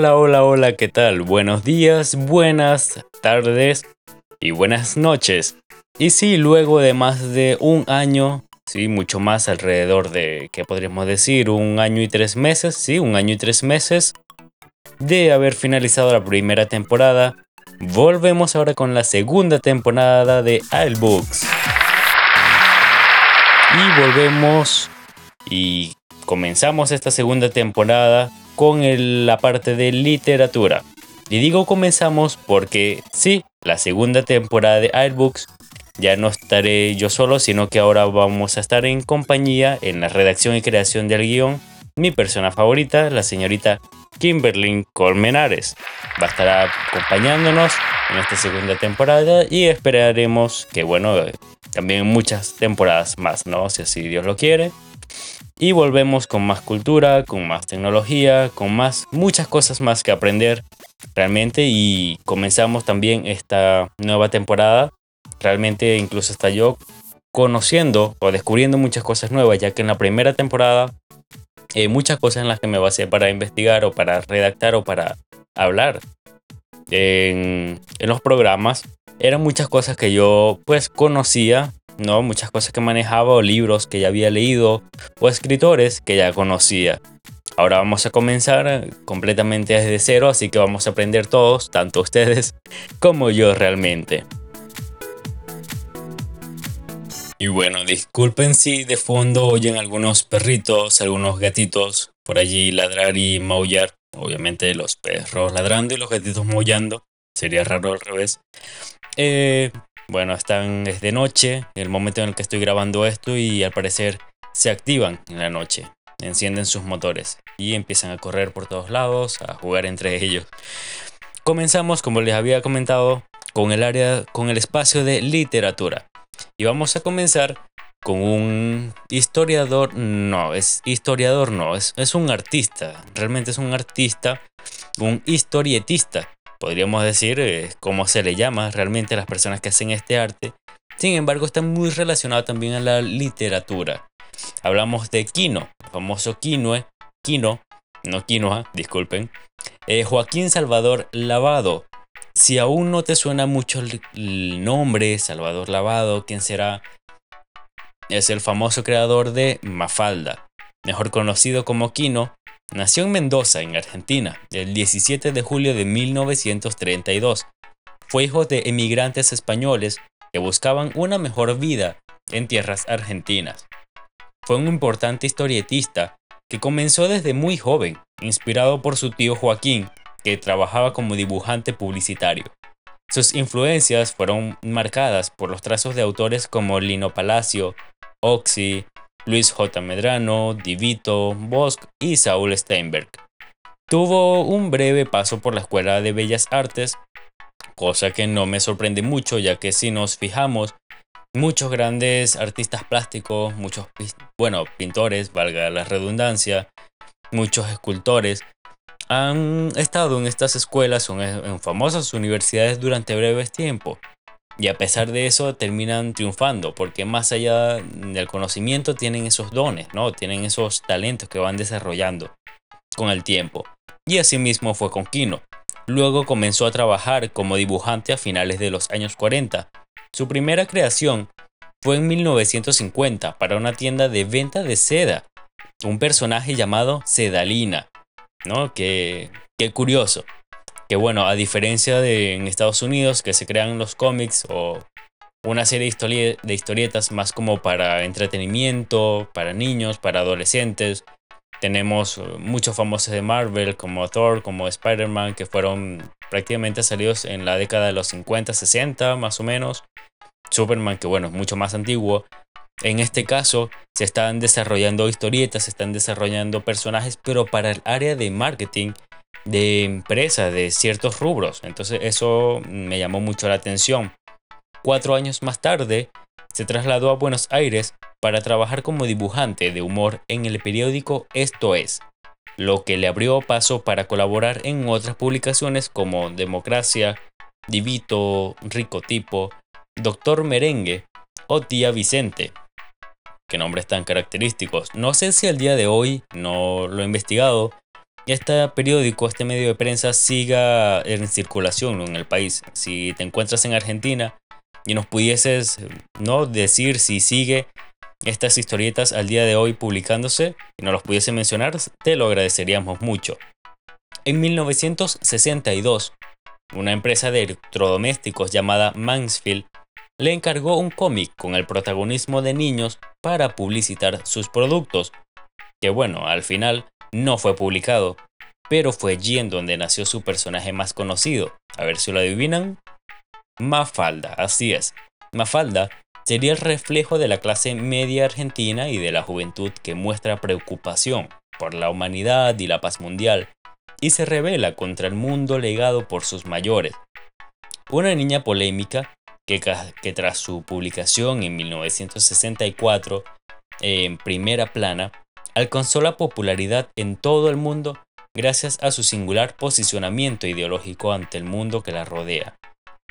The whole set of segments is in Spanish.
Hola, hola, hola, ¿qué tal? Buenos días, buenas tardes y buenas noches. Y sí, luego de más de un año, sí, mucho más alrededor de, ¿qué podríamos decir? Un año y tres meses, sí, un año y tres meses de haber finalizado la primera temporada, volvemos ahora con la segunda temporada de iBooks. Y volvemos y comenzamos esta segunda temporada con la parte de literatura. Y digo comenzamos porque sí, la segunda temporada de Airbooks ya no estaré yo solo, sino que ahora vamos a estar en compañía en la redacción y creación del guion. Mi persona favorita, la señorita Kimberly Colmenares, va a estar acompañándonos en esta segunda temporada y esperaremos que, bueno, también muchas temporadas más, ¿no? Si así Dios lo quiere. Y volvemos con más cultura, con más tecnología, con más, muchas cosas más que aprender realmente. Y comenzamos también esta nueva temporada. Realmente incluso hasta yo conociendo o descubriendo muchas cosas nuevas, ya que en la primera temporada eh, muchas cosas en las que me basé para investigar o para redactar o para hablar en, en los programas eran muchas cosas que yo pues conocía ¿no? Muchas cosas que manejaba o libros que ya había leído o escritores que ya conocía. Ahora vamos a comenzar completamente desde cero, así que vamos a aprender todos, tanto ustedes como yo realmente. Y bueno, disculpen si de fondo oyen algunos perritos, algunos gatitos por allí ladrar y maullar. Obviamente los perros ladrando y los gatitos maullando. Sería raro al revés. Eh, bueno, están es de noche, el momento en el que estoy grabando esto y al parecer se activan en la noche, encienden sus motores y empiezan a correr por todos lados, a jugar entre ellos. Comenzamos, como les había comentado, con el área, con el espacio de literatura. Y vamos a comenzar con un historiador, no, es historiador, no, es, es un artista, realmente es un artista, un historietista, podríamos decir, eh, cómo se le llama realmente a las personas que hacen este arte. Sin embargo, está muy relacionado también a la literatura. Hablamos de Quino, el famoso Quinoe, Quino, no Quinoa, disculpen, eh, Joaquín Salvador Lavado. Si aún no te suena mucho el nombre, Salvador Lavado, ¿quién será? Es el famoso creador de Mafalda, mejor conocido como Quino, Nació en Mendoza, en Argentina, el 17 de julio de 1932. Fue hijo de emigrantes españoles que buscaban una mejor vida en tierras argentinas. Fue un importante historietista que comenzó desde muy joven, inspirado por su tío Joaquín, que trabajaba como dibujante publicitario. Sus influencias fueron marcadas por los trazos de autores como Lino Palacio, Oxy, Luis J. Medrano, Divito, Bosch y Saúl Steinberg. Tuvo un breve paso por la Escuela de Bellas Artes, cosa que no me sorprende mucho ya que si nos fijamos, muchos grandes artistas plásticos, muchos, bueno, pintores, valga la redundancia, muchos escultores, han estado en estas escuelas o en famosas universidades durante breves tiempos. Y a pesar de eso terminan triunfando, porque más allá del conocimiento tienen esos dones, ¿no? Tienen esos talentos que van desarrollando con el tiempo. Y así mismo fue con Kino. Luego comenzó a trabajar como dibujante a finales de los años 40. Su primera creación fue en 1950 para una tienda de venta de seda, un personaje llamado Sedalina, ¿no? Qué, qué curioso que bueno, a diferencia de en Estados Unidos que se crean los cómics o una serie de, historietas más como para entretenimiento, para niños, para adolescentes. Tenemos eh, muchos famosos de Marvel como Thor, como Spider-Man, que fueron prácticamente salidos en la década de los 50, 60 más o menos. Superman, que bueno, es mucho más antiguo. En este caso, se están desarrollando historietas, se están desarrollando personajes, pero para el área de marketing de empresas de ciertos rubros. Entonces eso me llamó mucho la atención. Cuatro años más tarde, se trasladó a Buenos Aires para trabajar como dibujante de humor en el periódico Esto es, lo que le abrió paso para colaborar en otras publicaciones como Democracia, Divito, Rico Tipo, Doctor Merengue o Tía Vicente. Qué nombres tan característicos. No sé si al día de hoy, no lo he investigado, este periódico, este medio de prensa siga en circulación en el país. Si te encuentras en Argentina y nos pudieses no decir si sigue estas historietas al día de hoy publicándose y nos los pudiese mencionar, te lo agradeceríamos mucho. En 1962, una empresa de electrodomésticos llamada Mansfield le encargó un cómic con el protagonismo de niños para publicitar sus productos, que bueno, al final no fue publicado, pero fue allí en donde nació su personaje más conocido. A ver si lo adivinan. Mafalda, así es. Mafalda sería el reflejo de la clase media argentina y de la juventud que muestra preocupación por la humanidad y la paz mundial, y se revela contra el mundo legado por sus mayores. Una niña polémica que, que tras su publicación en 1964 en primera plana, alcanzó la popularidad en todo el mundo gracias a su singular posicionamiento ideológico ante el mundo que la rodea.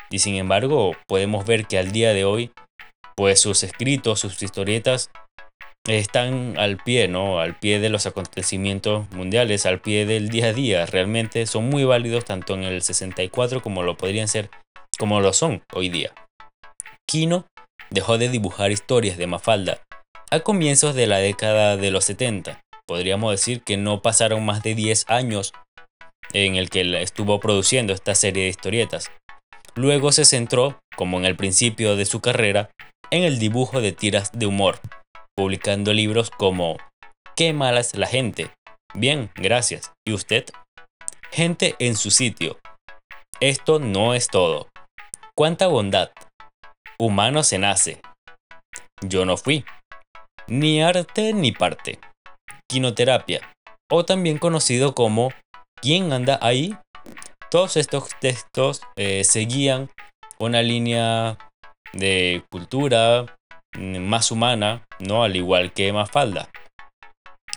Y sin embargo, podemos ver que al día de hoy pues sus escritos, sus historietas están al pie, ¿no? Al pie de los acontecimientos mundiales, al pie del día a día. Realmente son muy válidos tanto en el 64 como lo podrían ser, como lo son hoy día. Kino dejó de dibujar historias de Mafalda a comienzos de la década de los 70. Podríamos decir que no pasaron más de 10 años en el que estuvo produciendo esta serie de historietas. Luego se centró, como en el principio de su carrera, en el dibujo de tiras de humor, publicando libros como Qué mala es la gente. Bien, gracias. ¿Y usted? Gente en su sitio. Esto no es todo. ¿Cuánta bondad? Humano se nace. Yo no fui. Ni arte ni parte. Quinoterapia. O también conocido como ¿Quién anda ahí? Todos estos textos eh, seguían una línea de cultura mm, más humana, ¿no? Al igual que Mafalda.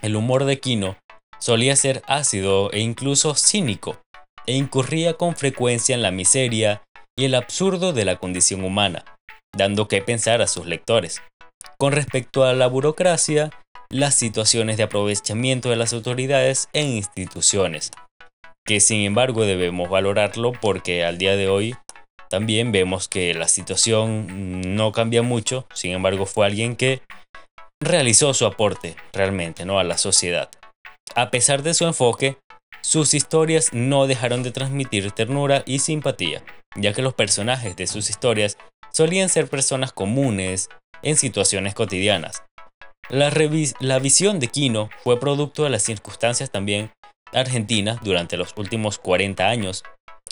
El humor de Kino solía ser ácido e incluso cínico, e incurría con frecuencia en la miseria y el absurdo de la condición humana, dando que pensar a sus lectores. Con respecto a la burocracia, las situaciones de aprovechamiento de las autoridades e instituciones, que sin embargo debemos valorarlo porque al día de hoy también vemos que la situación no cambia mucho, sin embargo fue alguien que realizó su aporte realmente ¿no? a la sociedad. A pesar de su enfoque, sus historias no dejaron de transmitir ternura y simpatía, ya que los personajes de sus historias solían ser personas comunes en situaciones cotidianas. La, visión de Kino fue producto de las circunstancias también argentinas durante los últimos 40 años,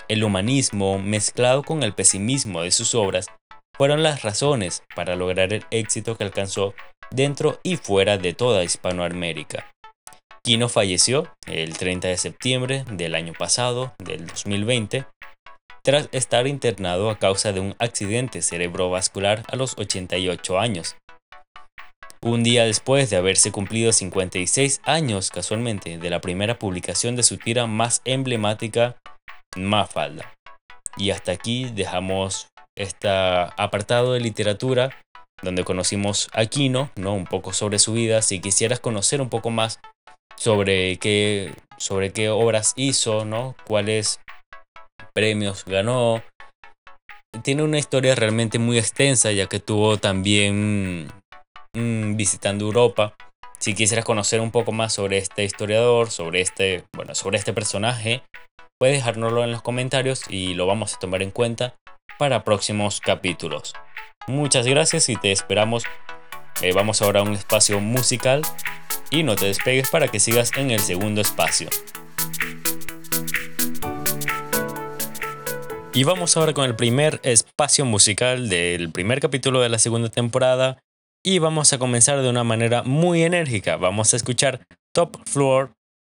el humanismo mezclado con el pesimismo de sus obras fueron las razones para lograr el éxito que alcanzó dentro y fuera de toda Hispanoamérica. Kino falleció el 30 de septiembre del año pasado, del 2020, tras estar internado a causa de un accidente cerebrovascular a los 88 años. Un día después de haberse cumplido 56 años casualmente de la primera publicación de su tira más emblemática Mafalda. Y hasta aquí dejamos este apartado de literatura donde conocimos a Aquino, ¿no? un poco sobre su vida. Si quisieras conocer un poco más sobre qué, sobre qué obras hizo, ¿no? cuáles premios ganó. Tiene una historia realmente muy extensa ya que tuvo también mm, visitando Europa. Si quisieras conocer un poco más sobre este historiador, sobre este, bueno, sobre este personaje, Puedes dejárnoslo en los comentarios y lo vamos a tomar en cuenta para próximos capítulos. Muchas gracias y te esperamos. Eh, vamos ahora a un espacio musical y no te despegues para que sigas en el segundo espacio. Y vamos ahora con el primer espacio musical del primer capítulo de la segunda temporada. Y vamos a comenzar de una manera muy enérgica. Vamos a escuchar Top Floor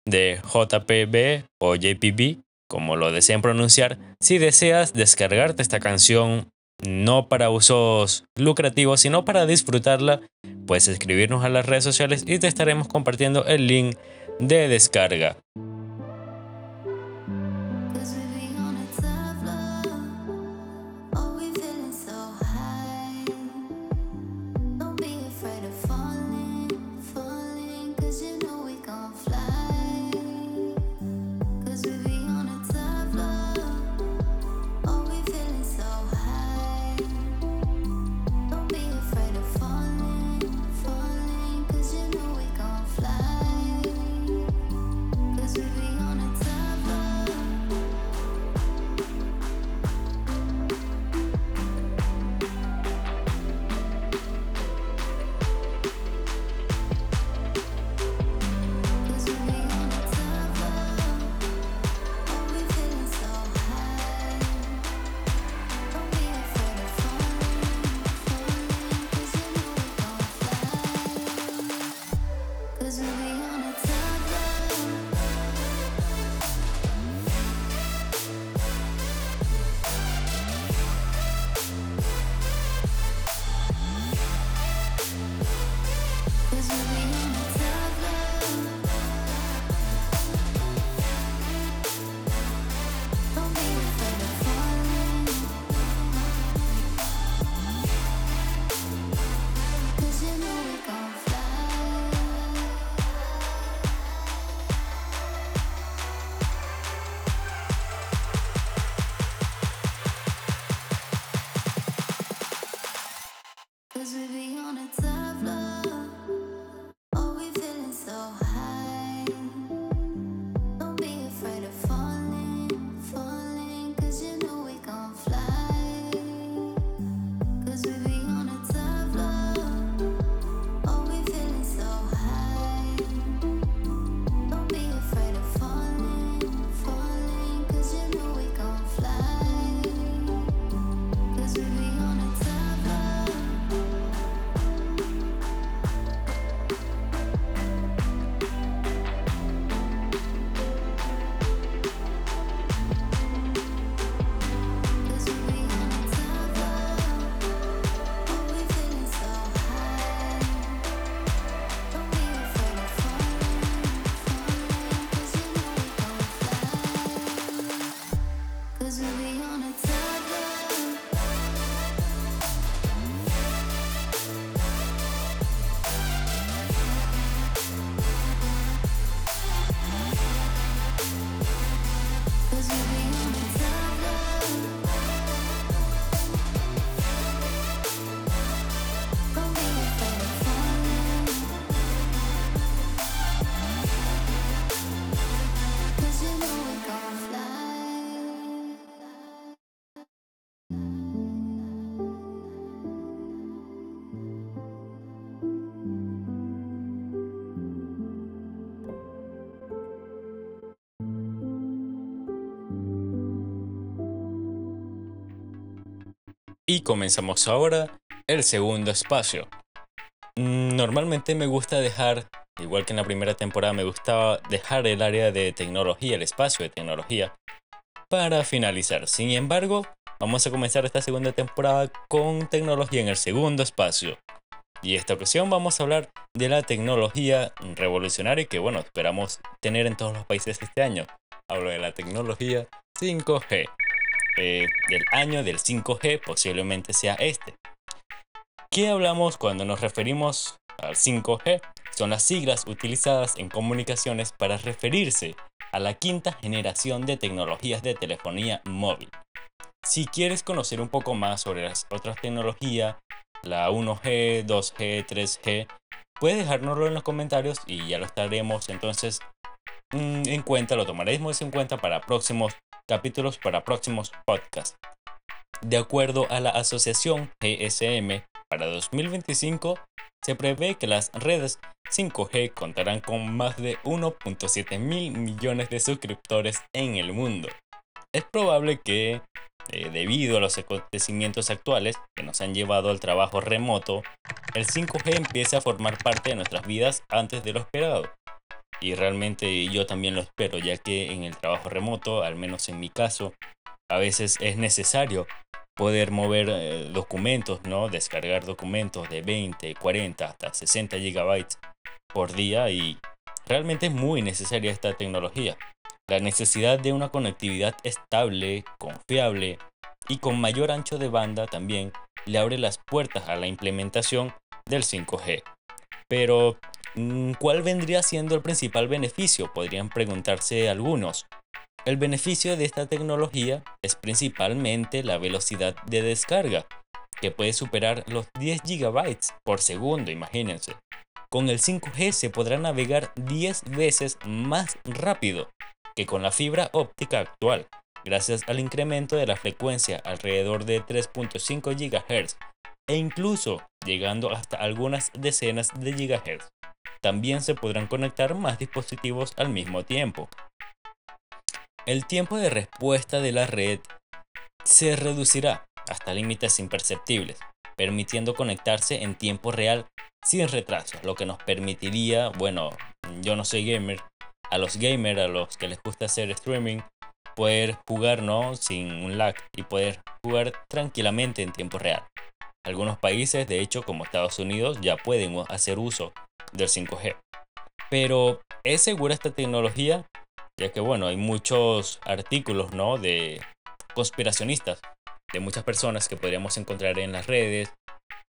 de JPB o JPB como lo deseen pronunciar, si deseas descargarte esta canción no para usos lucrativos, sino para disfrutarla, puedes escribirnos a las redes sociales y te estaremos compartiendo el link de descarga. Y comenzamos ahora el segundo espacio. Normalmente me gusta dejar, igual que en la primera temporada, me gustaba dejar el área de tecnología, el espacio de tecnología, para finalizar. Sin embargo, vamos a comenzar esta segunda temporada con tecnología en el segundo espacio. Y esta ocasión vamos a hablar de la tecnología revolucionaria que, bueno, esperamos tener en todos los países este año. Hablo de la tecnología 5G. Eh, del año del 5G posiblemente sea este. ¿Qué hablamos cuando nos referimos al 5G? Son las siglas utilizadas en comunicaciones para referirse a la quinta generación de tecnologías de telefonía móvil. Si quieres conocer un poco más sobre las otras tecnologías, la 1G, 2G, 3G, puedes dejárnoslo en los comentarios y ya lo estaremos entonces en cuenta, lo tomaremos en cuenta para próximos capítulos para próximos podcasts. De acuerdo a la asociación GSM, para 2025 se prevé que las redes 5G contarán con más de 1.7 mil millones de suscriptores en el mundo. Es probable que, eh, debido a los acontecimientos actuales que nos han llevado al trabajo remoto, el 5G empiece a formar parte de nuestras vidas antes de lo esperado y realmente yo también lo espero, ya que en el trabajo remoto, al menos en mi caso, a veces es necesario poder mover eh, documentos, ¿no? Descargar documentos de 20, 40 hasta 60 gigabytes por día y realmente es muy necesaria esta tecnología. La necesidad de una conectividad estable, confiable y con mayor ancho de banda también le abre las puertas a la implementación del 5G. Pero ¿Cuál vendría siendo el principal beneficio? Podrían preguntarse algunos. El beneficio de esta tecnología es principalmente la velocidad de descarga, que puede superar los 10 GB por segundo, imagínense. Con el 5G se podrá navegar 10 veces más rápido que con la fibra óptica actual, gracias al incremento de la frecuencia alrededor de 3.5 GHz e incluso llegando hasta algunas decenas de gigahertz. También se podrán conectar más dispositivos al mismo tiempo. El tiempo de respuesta de la red se reducirá hasta límites imperceptibles, permitiendo conectarse en tiempo real sin retraso, lo que nos permitiría, bueno, yo no soy gamer, a los gamers, a los que les gusta hacer streaming, poder jugar ¿no? sin un lag y poder jugar tranquilamente en tiempo real. Algunos países, de hecho, como Estados Unidos, ya pueden hacer uso del 5G. Pero ¿es segura esta tecnología? Ya que bueno, hay muchos artículos, ¿no? De conspiracionistas, de muchas personas que podríamos encontrar en las redes.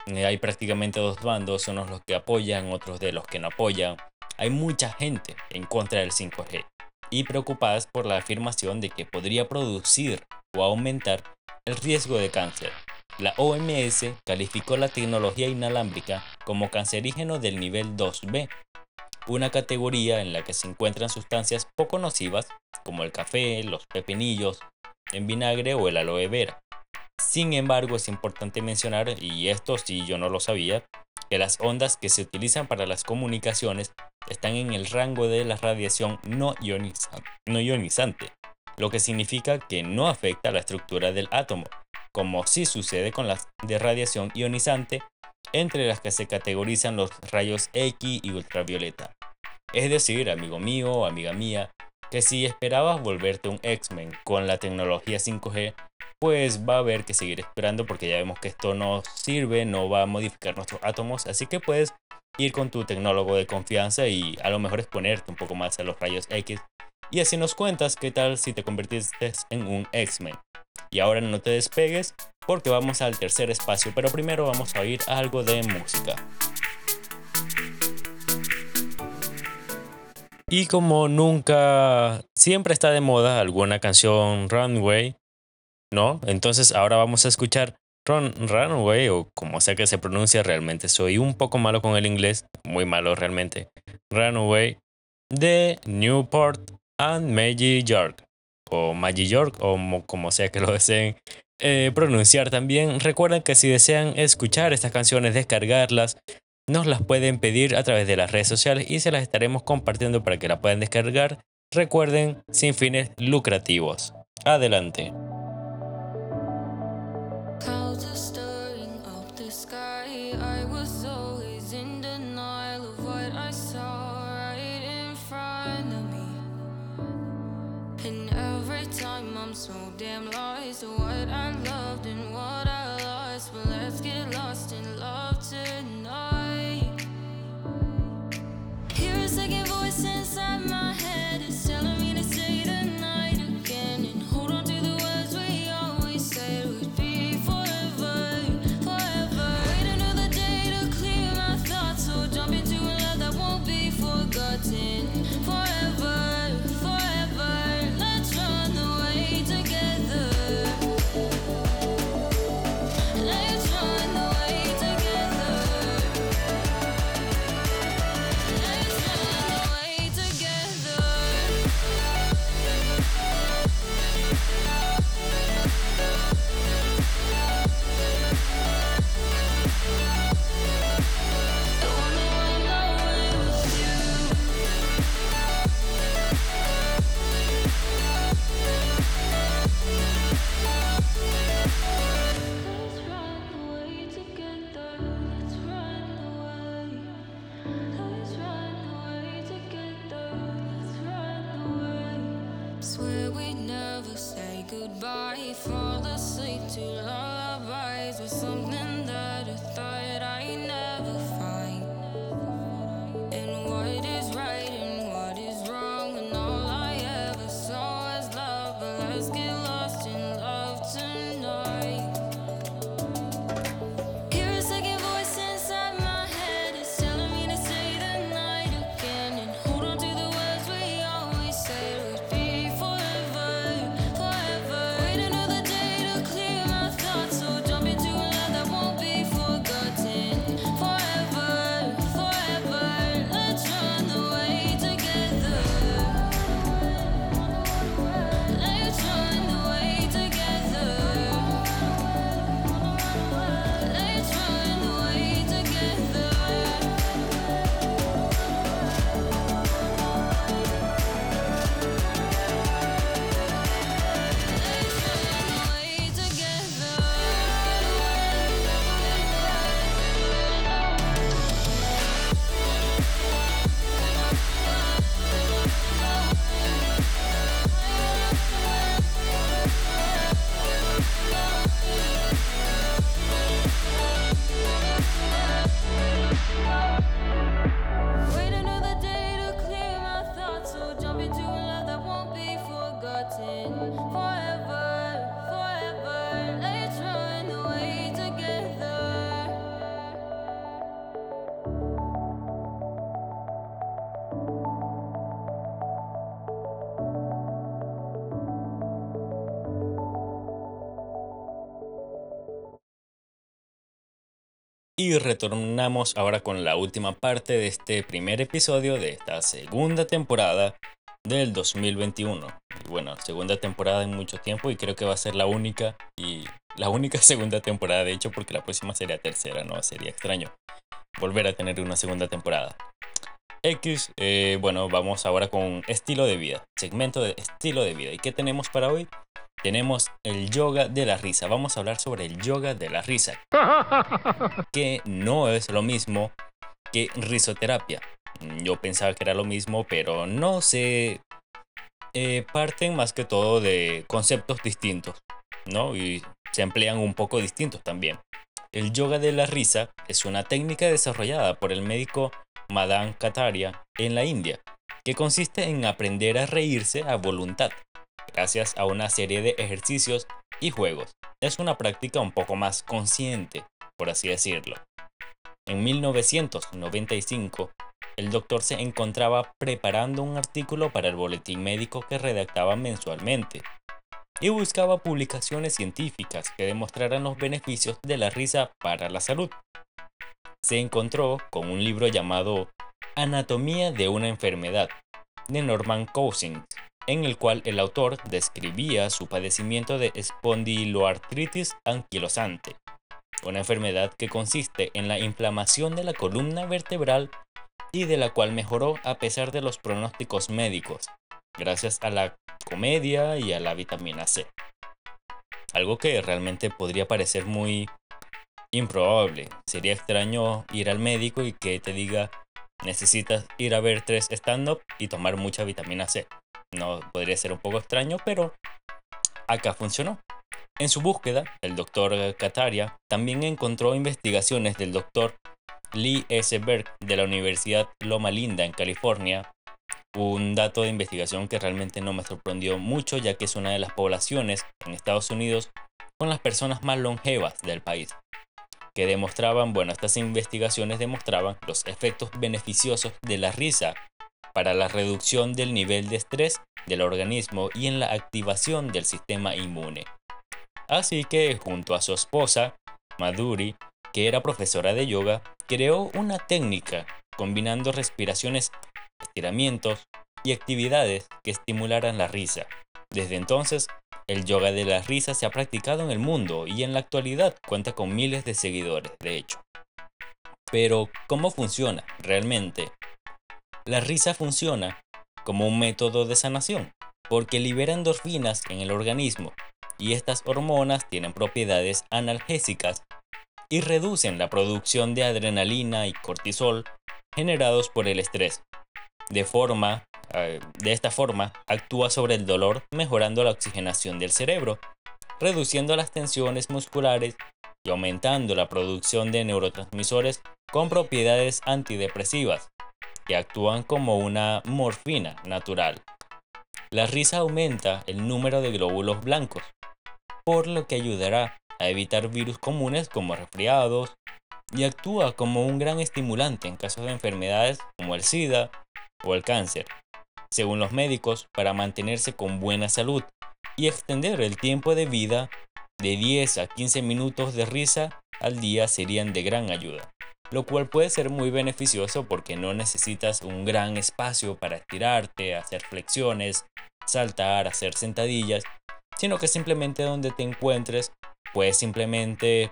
Eh, hay prácticamente dos bandos, unos los que apoyan, otros de los que no apoyan. Hay mucha gente en contra del 5G y preocupadas por la afirmación de que podría producir o aumentar el riesgo de cáncer La OMS calificó la tecnología inalámbrica como cancerígeno del nivel 2B, una categoría en la que se encuentran sustancias poco nocivas como el café, los pepinillos en vinagre o el aloe vera. Sin embargo, es importante mencionar, y esto sí yo no lo sabía, que las ondas que se utilizan para las comunicaciones están en el rango de la radiación no, ionizante, lo que significa que no afecta a la estructura del átomo, como sí sucede con las de radiación ionizante, entre las que se categorizan los rayos X y ultravioleta. Es decir, amigo mío amiga mía, que si esperabas volverte un X-Men con la tecnología 5G, pues va a haber que seguir esperando porque ya vemos que esto no sirve, no va a modificar nuestros átomos, así que puedes ir con tu tecnólogo de confianza y a lo mejor exponerte un poco más a los rayos X. Y así nos cuentas qué tal si te convertiste en un X-Men. Y ahora no te despegues porque vamos al tercer espacio, pero primero vamos a oír algo de música. Y como nunca, siempre está de moda alguna canción Runway, ¿no? Entonces ahora vamos a escuchar Run, Runway o como sea que se pronuncia realmente. Soy un poco malo con el inglés, muy malo realmente. Runaway de Newport and Maggie York o Maggie York o como sea que lo deseen eh, pronunciar también. Recuerden que si desean escuchar estas canciones, descargarlas, nos las pueden pedir a través de las redes sociales y se las estaremos compartiendo para que la puedan descargar. Recuerden, sin fines lucrativos. Adelante. Y retornamos ahora con la última parte de este primer episodio de esta segunda temporada del 2021. Bueno, segunda temporada en mucho tiempo y creo que va a ser la única y la única segunda temporada de hecho porque la próxima sería tercera, ¿no? Sería extraño volver a tener una segunda temporada. X, eh, bueno, vamos ahora con estilo de vida, segmento de estilo de vida. ¿Y qué tenemos para hoy? Tenemos el yoga de la risa. Vamos a hablar sobre el yoga de la risa, que no es lo mismo que risoterapia. Yo pensaba que era lo mismo, pero no se eh, parten más que todo de conceptos distintos, ¿no? Y se emplean un poco distintos también. El yoga de la risa es una técnica desarrollada por el médico Madan Kataria en la India, que consiste en aprender a reírse a voluntad, gracias a una serie de ejercicios y juegos. Es una práctica un poco más consciente, por así decirlo. En 1995, el doctor se encontraba preparando un artículo para el boletín médico que redactaba mensualmente y buscaba publicaciones científicas que demostraran los beneficios de la risa para la salud. Se encontró con un libro llamado Anatomía de una enfermedad de Norman Cousins, en el cual el autor describía su padecimiento de espondiloartritis anquilosante, una enfermedad que consiste en la inflamación de la columna vertebral y de la cual mejoró a pesar de los pronósticos médicos, gracias a la comedia y a la vitamina C. Algo que realmente podría parecer muy improbable. Sería extraño ir al médico y que te diga necesitas ir a ver tres stand-up y tomar mucha vitamina C. No podría ser un poco extraño, pero acá funcionó. En su búsqueda, el doctor Kataria también encontró investigaciones del doctor Lee S. Berg de la Universidad Loma Linda en California, un dato de investigación que realmente no me sorprendió mucho ya que es una de las poblaciones en Estados Unidos con las personas más longevas del país, que demostraban, bueno, estas investigaciones demostraban los efectos beneficiosos de la risa para la reducción del nivel de estrés del organismo y en la activación del sistema inmune. Así que junto a su esposa, Madhuri, que era profesora de yoga, creó una técnica combinando respiraciones, estiramientos y actividades que estimularan la risa. Desde entonces, el yoga de la risa se ha practicado en el mundo y en la actualidad cuenta con miles de seguidores, de hecho. Pero, ¿cómo funciona realmente? La risa funciona como un método de sanación, porque libera endorfinas en el organismo y estas hormonas tienen propiedades analgésicas y reducen la producción de adrenalina y cortisol generados por el estrés. Eh, de esta forma, actúa sobre el dolor mejorando la oxigenación del cerebro, reduciendo las tensiones musculares y aumentando la producción de neurotransmisores con propiedades antidepresivas, que actúan como una morfina natural. La risa aumenta el número de glóbulos blancos, por lo que ayudará a evitar virus comunes como resfriados y actúa como un gran estimulante en casos de enfermedades como el SIDA o el cáncer, según los médicos, para mantenerse con buena salud y extender el tiempo de vida de 10 a 15 minutos de risa al día serían de gran ayuda, lo cual puede ser muy beneficioso porque no necesitas un gran espacio para estirarte, hacer flexiones, saltar, hacer sentadillas, sino que simplemente donde te encuentres puedes simplemente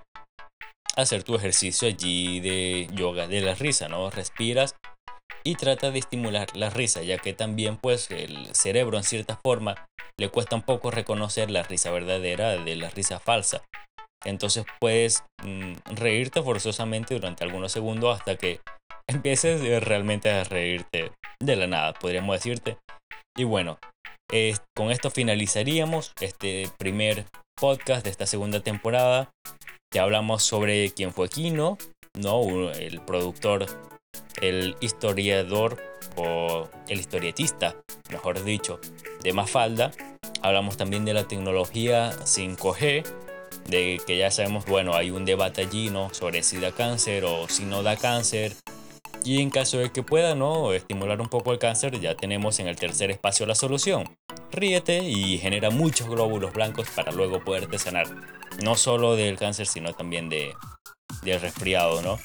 hacer tu ejercicio allí de yoga de la risa, ¿no? Respiras y trata de estimular la risa, ya que también pues el cerebro en cierta forma le cuesta un poco reconocer la risa verdadera de la risa falsa. Entonces puedes mm, reírte forzosamente durante algunos segundos hasta que empieces realmente a reírte de la nada, podríamos decirte. Y bueno, con esto finalizaríamos este primer podcast de esta segunda temporada. Ya hablamos sobre quién fue Kino, ¿no? el productor, el historiador o el historietista, mejor dicho, de Mafalda. Hablamos también de la tecnología 5G, de que ya sabemos, bueno, hay un debate allí, ¿no? Sobre si da cáncer o si no da cáncer. Y en caso de que pueda, ¿no? Estimular un poco el cáncer, ya tenemos en el tercer espacio la solución ríete y genera muchos glóbulos blancos para luego poderte sanar. No solo del cáncer, sino también de del resfriado, ¿no?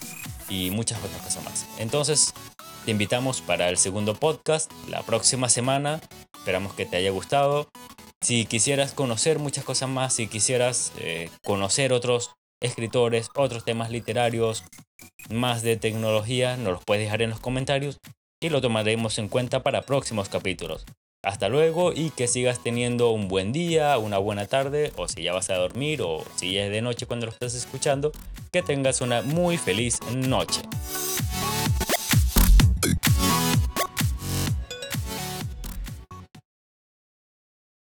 Y muchas otras cosas más. Entonces, te invitamos para el segundo podcast la próxima semana. Esperamos que te haya gustado. Si quisieras conocer muchas cosas más, si quisieras eh, conocer otros escritores, otros temas literarios, más de tecnología nos los puedes dejar en los comentarios y lo tomaremos en cuenta para próximos capítulos. Hasta luego y que sigas teniendo un buen día, una buena tarde o si ya vas a dormir o si ya es de noche cuando lo estás escuchando, que tengas una muy feliz noche.